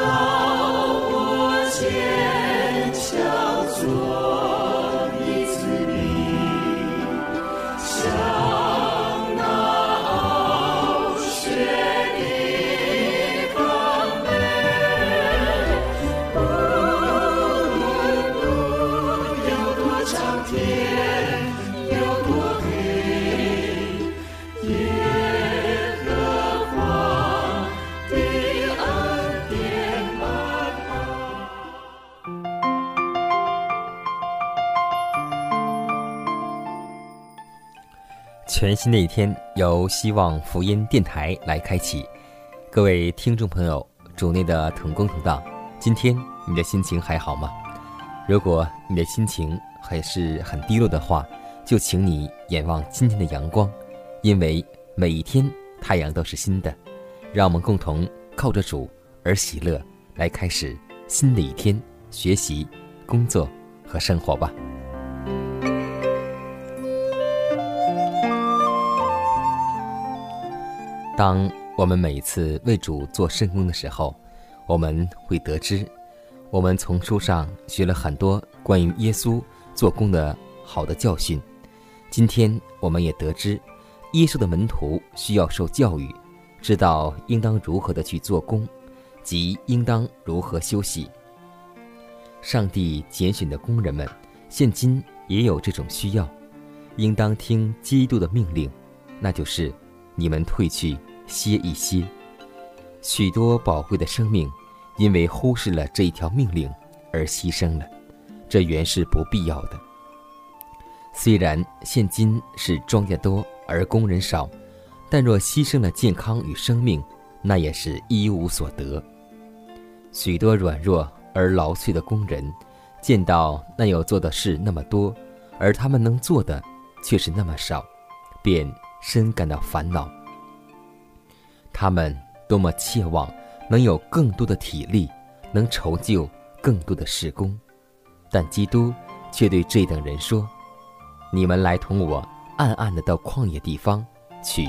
Oh. 全新的一天，由希望福音电台来开启。各位听众朋友，主内的同工同道，今天你的心情还好吗？如果你的心情还是很低落的话，就请你眼望今天的阳光，因为每一天太阳都是新的。让我们共同靠着主而喜乐，来开始新的一天，学习、工作和生活吧。当我们每次为主做圣工的时候，我们会得知，我们从书上学了很多关于耶稣做工的好的教训。今天我们也得知，耶稣的门徒需要受教育，知道应当如何的去做工，及应当如何休息。上帝拣选的工人们，现今也有这种需要，应当听基督的命令，那就是。你们退去歇一歇，许多宝贵的生命因为忽视了这一条命令而牺牲了，这原是不必要的。虽然现今是庄稼多而工人少，但若牺牲了健康与生命，那也是一无所得。许多软弱而劳瘁的工人，见到那有做的事那么多，而他们能做的却是那么少，便。深感到烦恼。他们多么切望能有更多的体力，能筹就更多的事工，但基督却对这等人说：“你们来同我暗暗的到旷野地方去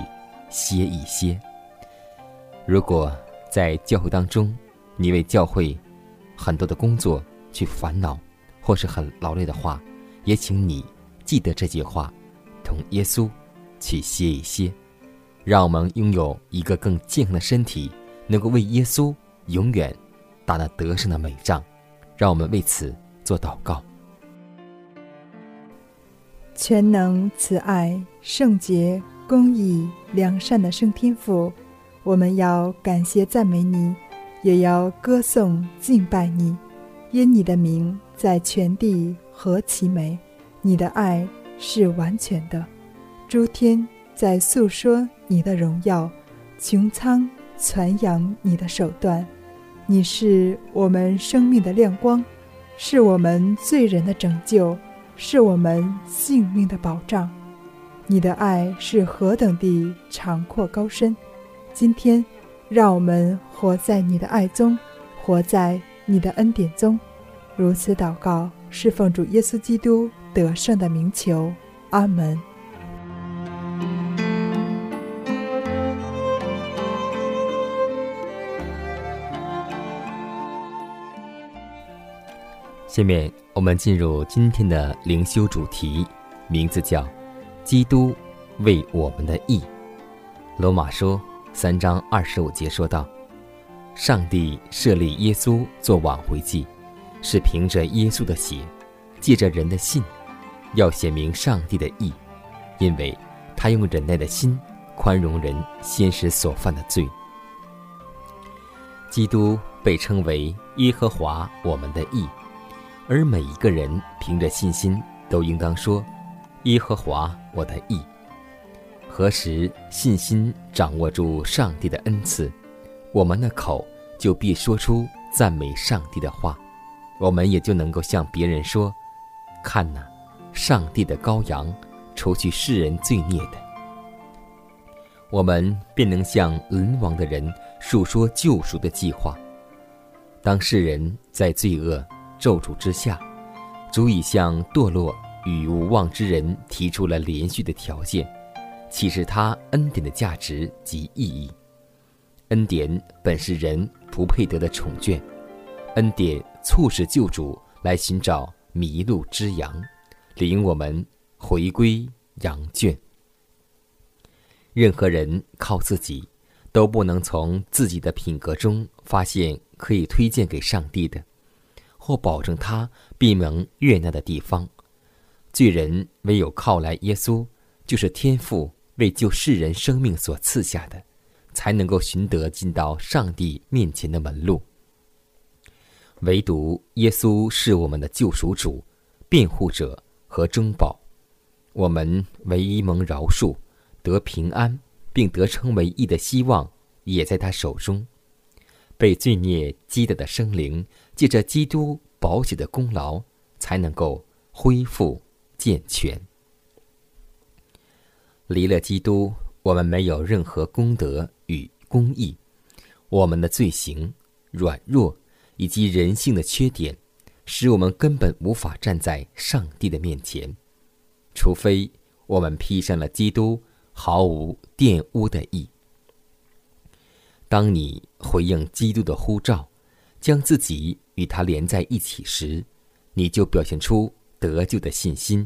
歇一歇。如果在教会当中，你为教会很多的工作去烦恼，或是很劳累的话，也请你记得这句话，同耶稣。”去歇一歇，让我们拥有一个更健康的身体，能够为耶稣永远打那得胜的美仗。让我们为此做祷告。全能、慈爱、圣洁、公义、良善的圣天父，我们要感谢赞美你，也要歌颂敬拜你，因你的名在全地何其美，你的爱是完全的。诸天在诉说你的荣耀，穹苍传扬你的手段。你是我们生命的亮光，是我们罪人的拯救，是我们性命的保障。你的爱是何等地长阔高深！今天，让我们活在你的爱中，活在你的恩典中。如此祷告，是奉主耶稣基督得胜的名求。阿门。下面我们进入今天的灵修主题，名字叫“基督为我们的义”。罗马书三章二十五节说道：“上帝设立耶稣做挽回祭，是凭着耶稣的血，借着人的信，要显明上帝的义，因为他用忍耐的心宽容人先时所犯的罪。基督被称为耶和华我们的义。”而每一个人凭着信心，都应当说：“耶和华我的义。”何时信心掌握住上帝的恩赐，我们的口就必说出赞美上帝的话，我们也就能够向别人说：“看哪，上帝的羔羊，除去世人罪孽的。”我们便能向沦亡的人述说救赎的计划。当世人在罪恶。咒诅之下，足以向堕落与无望之人提出了连续的条件，启示他恩典的价值及意义。恩典本是人不配得的宠眷，恩典促使救主来寻找迷路之羊，领我们回归羊圈。任何人靠自己，都不能从自己的品格中发现可以推荐给上帝的。或保证他必能悦纳的地方，罪人唯有靠来耶稣，就是天父为救世人生命所赐下的，才能够寻得进到上帝面前的门路。唯独耶稣是我们的救赎主、辩护者和中保，我们唯一蒙饶恕、得平安，并得称为义的希望，也在他手中。被罪孽击打的生灵。借着基督宝血的功劳，才能够恢复健全。离了基督，我们没有任何功德与公义。我们的罪行、软弱以及人性的缺点，使我们根本无法站在上帝的面前，除非我们披上了基督毫无玷污的义。当你回应基督的呼召，将自己。与他连在一起时，你就表现出得救的信心。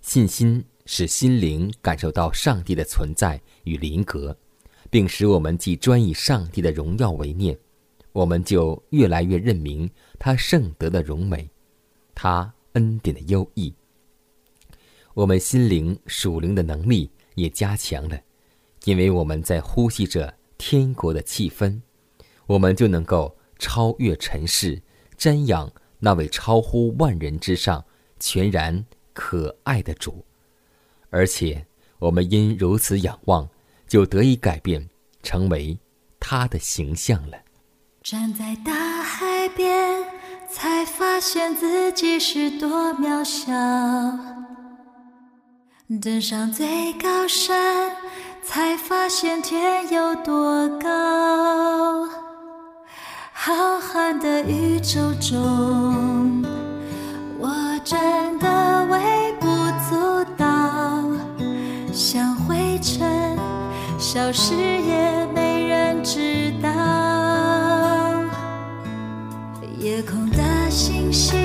信心使心灵感受到上帝的存在与灵格，并使我们既专以上帝的荣耀为念，我们就越来越认明他圣德的荣美，他恩典的优异。我们心灵属灵的能力也加强了，因为我们在呼吸着天国的气氛，我们就能够。超越尘世，瞻仰那位超乎万人之上、全然可爱的主，而且我们因如此仰望，就得以改变，成为他的形象了。站在大海边，才发现自己是多渺小；登上最高山，才发现天有多高。浩瀚的宇宙中，我真的微不足道，像灰尘，消失也没人知道。夜空的星星，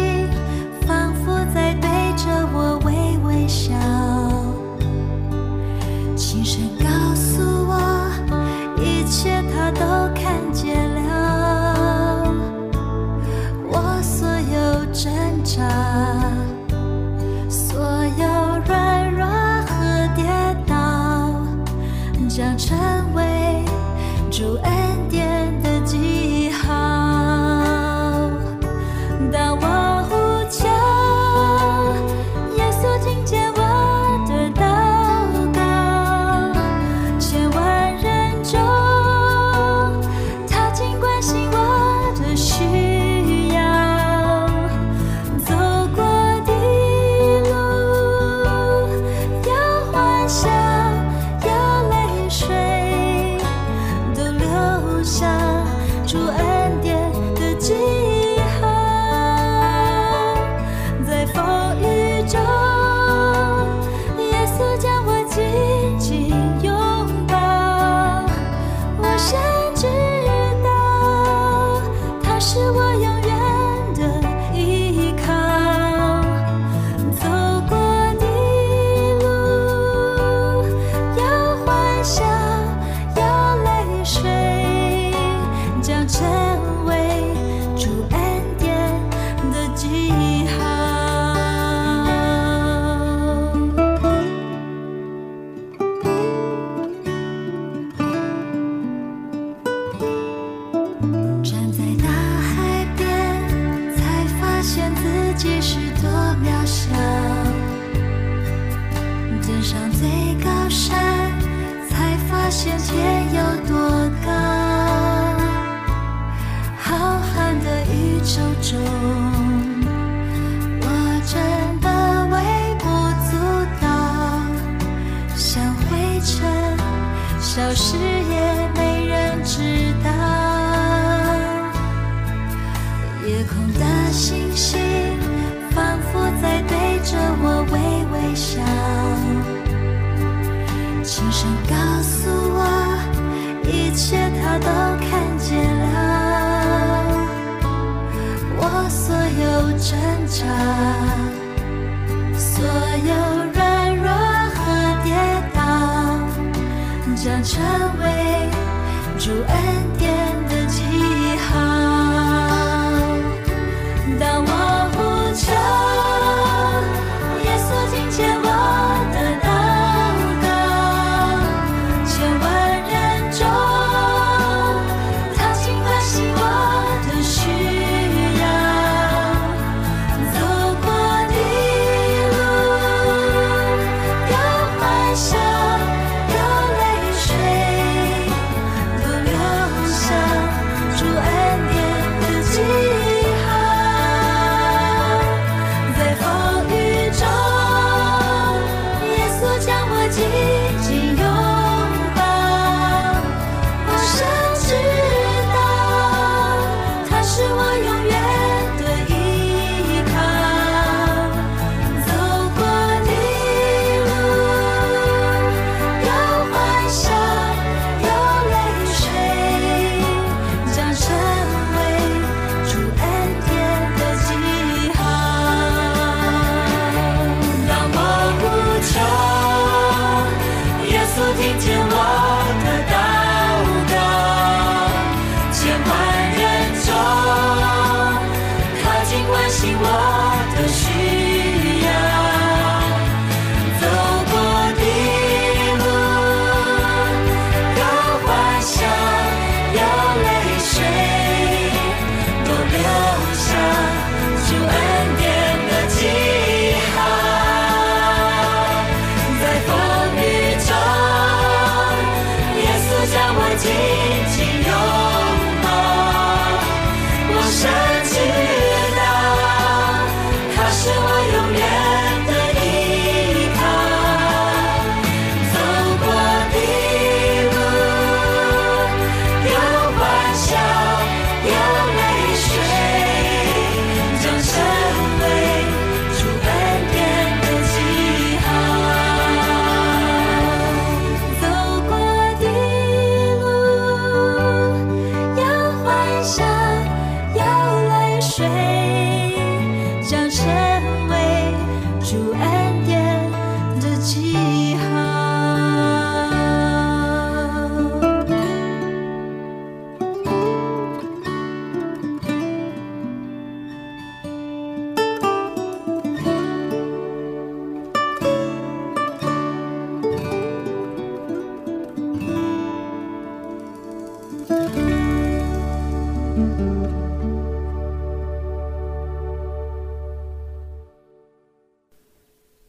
所有软弱和跌倒，将成为主恩典。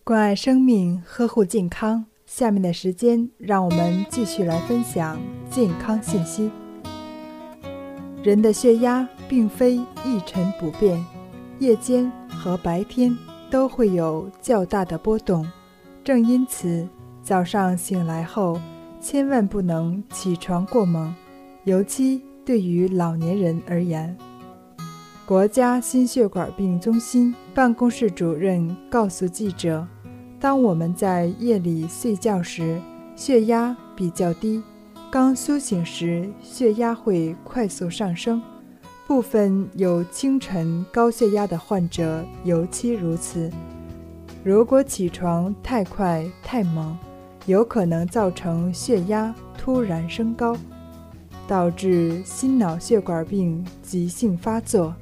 关爱生命，呵护健康。下面的时间，让我们继续来分享健康信息。人的血压并非一成不变，夜间和白天都会有较大的波动。正因此，早上醒来后千万不能起床过猛，尤其对于老年人而言。国家心血管病中心办公室主任告诉记者。当我们在夜里睡觉时，血压比较低；刚苏醒时，血压会快速上升。部分有清晨高血压的患者尤其如此。如果起床太快太猛，有可能造成血压突然升高，导致心脑血管病急性发作。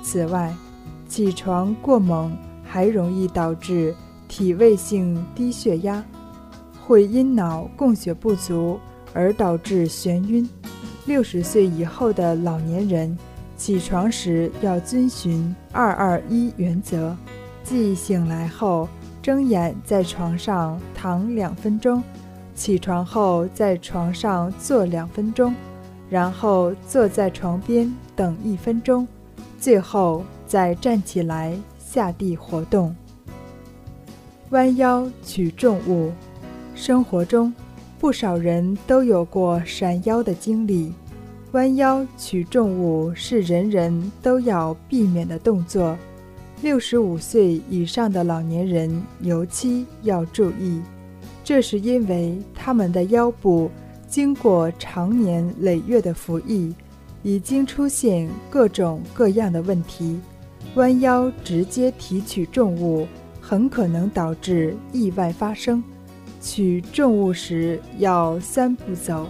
此外，起床过猛还容易导致。体位性低血压会因脑供血不足而导致眩晕。六十岁以后的老年人起床时要遵循“二二一”原则，即醒来后睁眼在床上躺两分钟，起床后在床上坐两分钟，然后坐在床边等一分钟，最后再站起来下地活动。弯腰取重物，生活中不少人都有过闪腰的经历。弯腰取重物是人人都要避免的动作，六十五岁以上的老年人尤其要注意。这是因为他们的腰部经过长年累月的服役，已经出现各种各样的问题，弯腰直接提取重物，很可能导致意外发生。取重物时要三步走：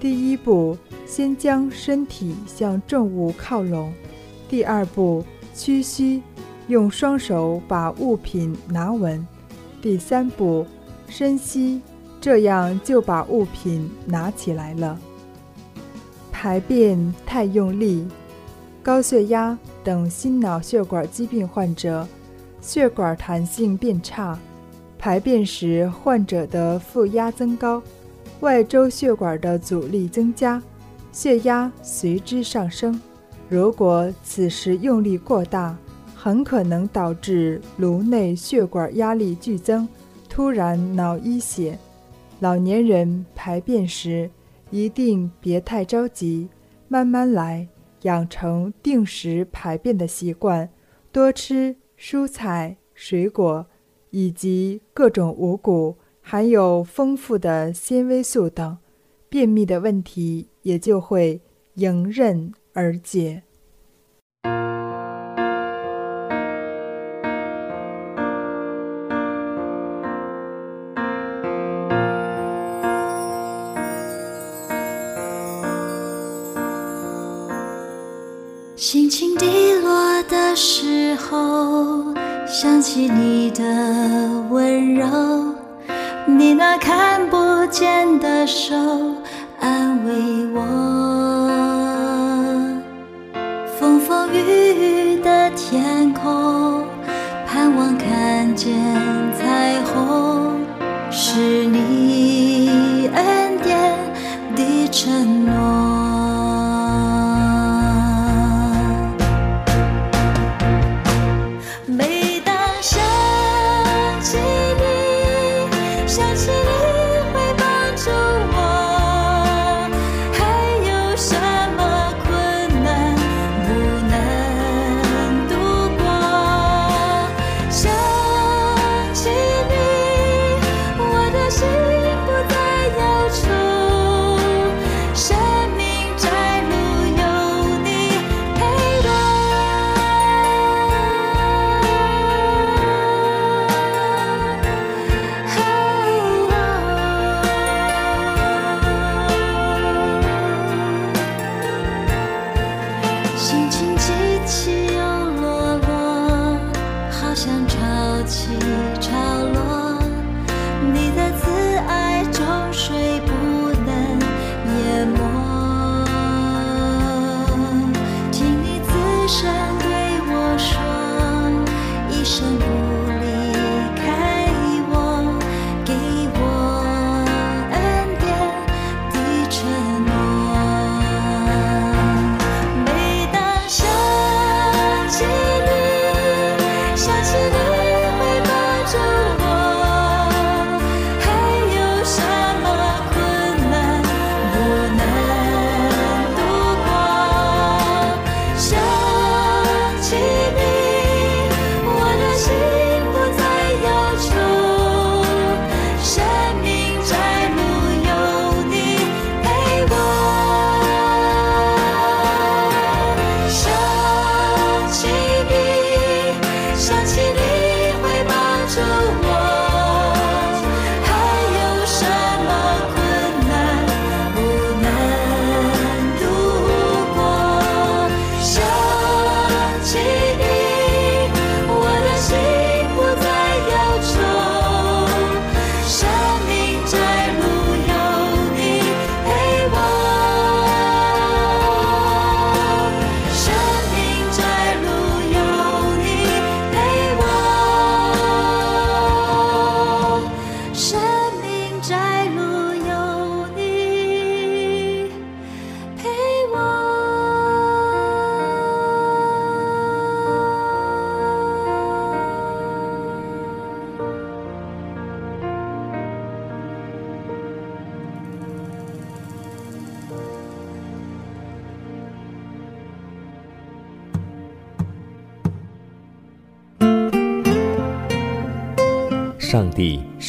第一步，先将身体向重物靠拢；第二步，屈膝，用双手把物品拿稳；第三步，深吸，这样就把物品拿起来了。排便太用力，高血压等心脑血管疾病患者，血管弹性变差，排便时患者的负压增高，外周血管的阻力增加，血压随之上升。如果此时用力过大，很可能导致颅内血管压力剧增，突然脑溢血。老年人排便时。一定别太着急，慢慢来，养成定时排便的习惯，多吃蔬菜、水果以及各种五谷，含有丰富的纤维素等，便秘的问题也就会迎刃而解。想起你的温柔，你那看不见的手。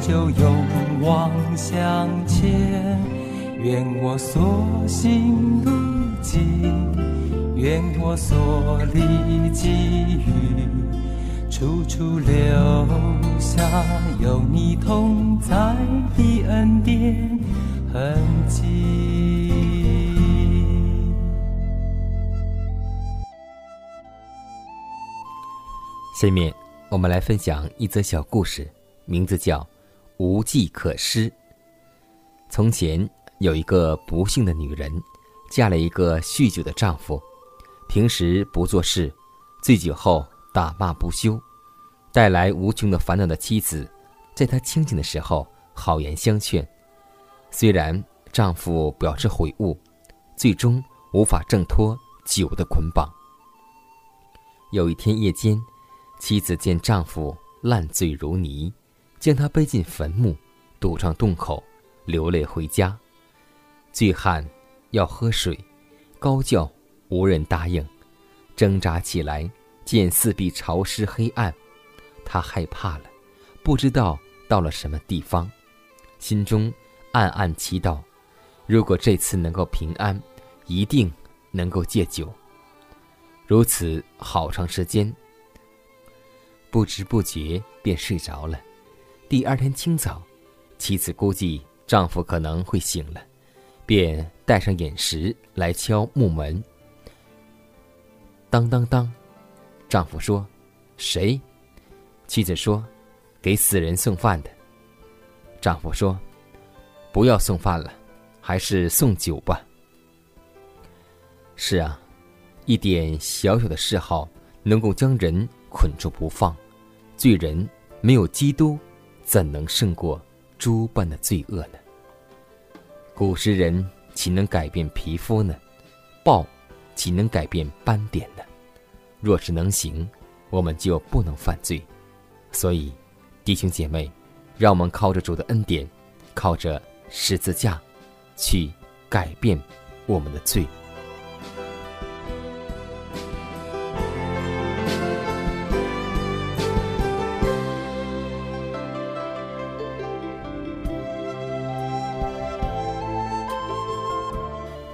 就勇往向前。愿我所行路径，愿我所历际遇。处处留下有你同在的恩典痕迹。下面我们来分享一则小故事，名字叫《无计可施》。从前有一个不幸的女人，嫁了一个酗酒的丈夫，平时不做事，醉酒后打骂不休。带来无穷的烦恼的妻子，在她清醒的时候好言相劝，虽然丈夫表示悔悟，最终无法挣脱酒的捆绑。有一天夜间，妻子见丈夫烂醉如泥，将他背进坟墓，堵上洞口，流泪回家。醉汉要喝水，高叫无人答应，挣扎起来，见四壁潮湿黑暗。他害怕了，不知道到了什么地方，心中暗暗祈祷：如果这次能够平安，一定能够戒酒。如此好长时间，不知不觉便睡着了。第二天清早，妻子估计丈夫可能会醒了，便带上饮食来敲木门。当当当，丈夫说：“谁？”妻子说：“给死人送饭的。”丈夫说：“不要送饭了，还是送酒吧。”是啊，一点小小的嗜好能够将人捆住不放。罪人没有基督，怎能胜过猪般的罪恶呢？古时人岂能改变皮肤呢？豹岂能改变斑点呢？若是能行，我们就不能犯罪。所以，弟兄姐妹，让我们靠着主的恩典，靠着十字架，去改变我们的罪。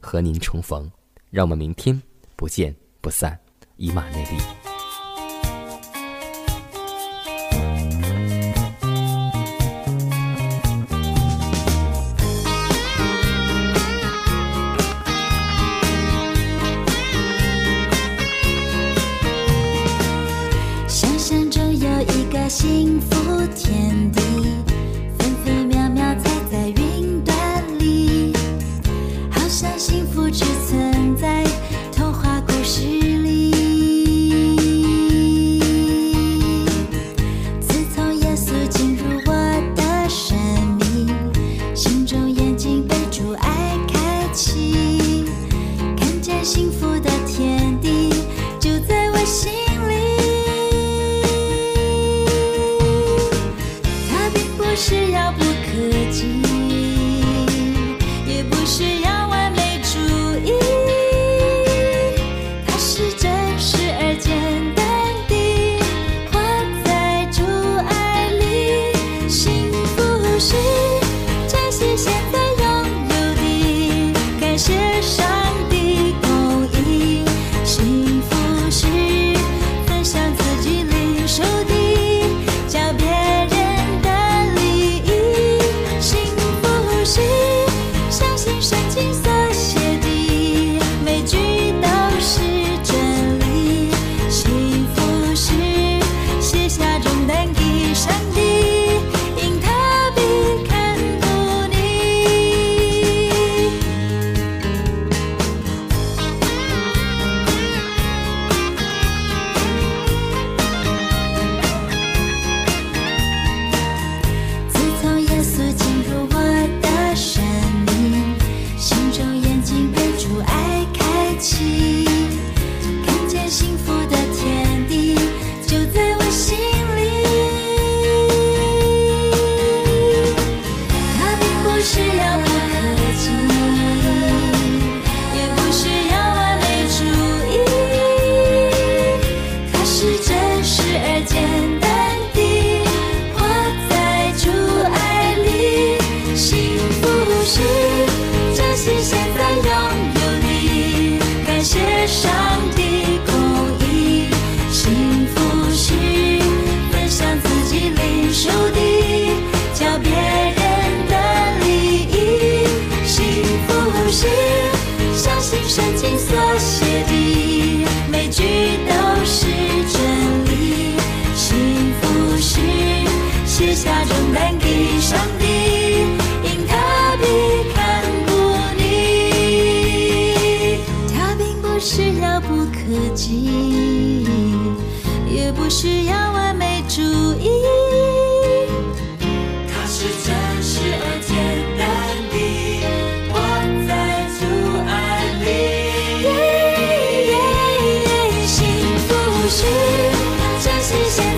和您重逢。让我们明天不见不散，以马内利。需要完美主义，他是真实而简单的，我在阻碍你。幸福需真心。